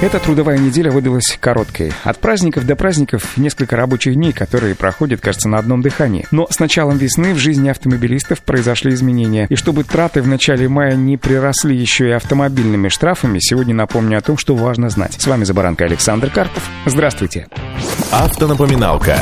Эта трудовая неделя выдалась короткой. От праздников до праздников несколько рабочих дней, которые проходят, кажется, на одном дыхании. Но с началом весны в жизни автомобилистов произошли изменения. И чтобы траты в начале мая не приросли еще и автомобильными штрафами, сегодня напомню о том, что важно знать. С вами Забаранка Александр Карпов. Здравствуйте. Автонапоминалка.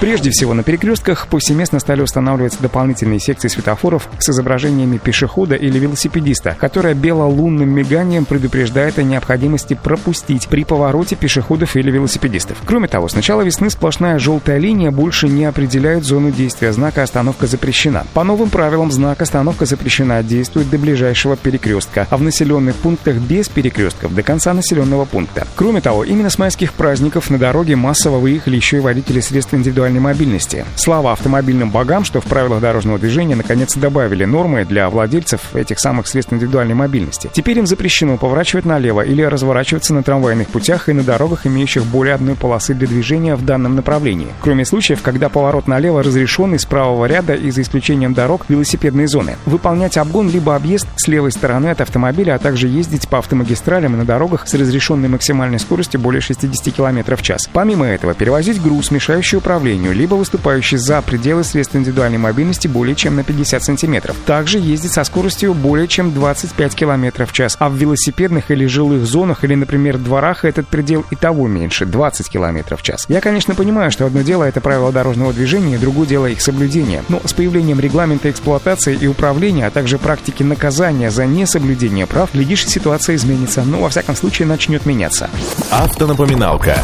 Прежде всего, на перекрестках повсеместно стали устанавливаться дополнительные секции светофоров с изображениями пешехода или велосипедиста, которая белолунным миганием предупреждает о необходимости пропустить при повороте пешеходов или велосипедистов. Кроме того, с начала весны сплошная желтая линия больше не определяет зону действия знака «Остановка запрещена». По новым правилам знак «Остановка запрещена» действует до ближайшего перекрестка, а в населенных пунктах без перекрестков до конца населенного пункта. Кроме того, именно с майских праздников на дороге массово выехали еще и водители средств индивидуальной индивидуальной мобильности. Слава автомобильным богам, что в правилах дорожного движения наконец добавили нормы для владельцев этих самых средств индивидуальной мобильности. Теперь им запрещено поворачивать налево или разворачиваться на трамвайных путях и на дорогах, имеющих более одной полосы для движения в данном направлении. Кроме случаев, когда поворот налево разрешен из правого ряда и за исключением дорог велосипедной зоны. Выполнять обгон либо объезд с левой стороны от автомобиля, а также ездить по автомагистралям и на дорогах с разрешенной максимальной скоростью более 60 км в час. Помимо этого, перевозить груз, мешающий управлению, движению, либо выступающий за пределы средств индивидуальной мобильности более чем на 50 сантиметров. Также ездить со скоростью более чем 25 км в час, а в велосипедных или жилых зонах или, например, дворах этот предел и того меньше – 20 км в час. Я, конечно, понимаю, что одно дело – это правила дорожного движения, другое дело – их соблюдение. Но с появлением регламента эксплуатации и управления, а также практики наказания за несоблюдение прав, глядишь, ситуация изменится, но, во всяком случае, начнет меняться. Автонапоминалка.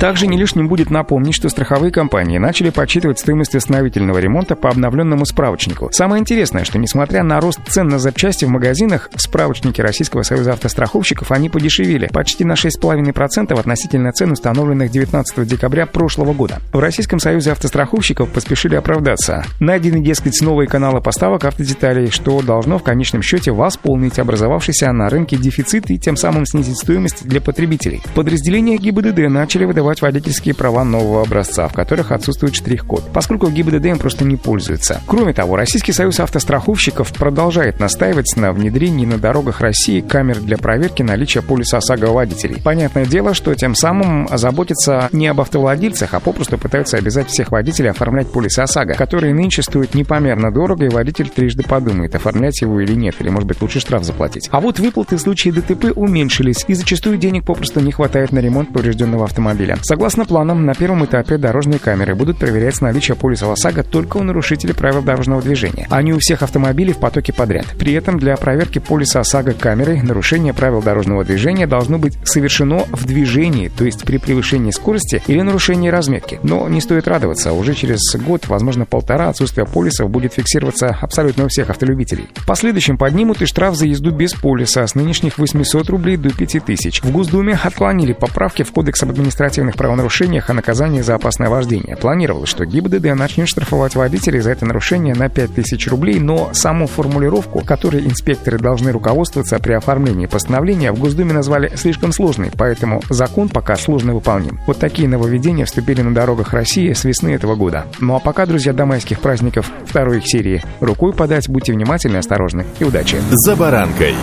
Также не лишним будет напомнить, что страховые компании начали подсчитывать стоимость восстановительного ремонта по обновленному справочнику. Самое интересное, что несмотря на рост цен на запчасти в магазинах, справочники Российского союза автостраховщиков они подешевели почти на 6,5% относительно цен, установленных 19 декабря прошлого года. В Российском союзе автостраховщиков поспешили оправдаться. Найдены, дескать, новые каналы поставок автодеталей, что должно в конечном счете восполнить образовавшийся на рынке дефицит и тем самым снизить стоимость для потребителей. Подразделения ГИБДД начали выдавать водительские права нового образца, в которых отсутствует штрих-код, поскольку ГИБДД им просто не пользуется. Кроме того, Российский союз автостраховщиков продолжает настаивать на внедрении на дорогах России камер для проверки наличия полиса ОСАГО водителей. Понятное дело, что тем самым заботятся не об автовладельцах, а попросту пытаются обязать всех водителей оформлять полис ОСАГО, которые нынче стоят непомерно дорого, и водитель трижды подумает, оформлять его или нет, или, может быть, лучше штраф заплатить. А вот выплаты в случае ДТП уменьшились, и зачастую денег попросту не хватает на ремонт поврежденного автомобиля. Согласно планам, на первом этапе дорожные камеры будут проверять наличие полиса ОСАГО только у нарушителей правил дорожного движения, а не у всех автомобилей в потоке подряд. При этом для проверки полиса ОСАГО камерой нарушение правил дорожного движения должно быть совершено в движении, то есть при превышении скорости или нарушении разметки. Но не стоит радоваться, уже через год, возможно полтора, отсутствие полисов будет фиксироваться абсолютно у всех автолюбителей. В последующем поднимут и штраф за езду без полиса с нынешних 800 рублей до 5000. В Госдуме отклонили поправки в Кодекс об административных правонарушениях о наказании за опасное вождение. Планировалось, что ГИБДД начнет штрафовать водителей за это нарушение на 5000 рублей, но саму формулировку, которой инспекторы должны руководствоваться при оформлении постановления, в Госдуме назвали слишком сложной, поэтому закон пока сложно выполним. Вот такие нововведения вступили на дорогах России с весны этого года. Ну а пока, друзья, до майских праздников второй их серии. Рукой подать, будьте внимательны, осторожны и удачи. За баранкой.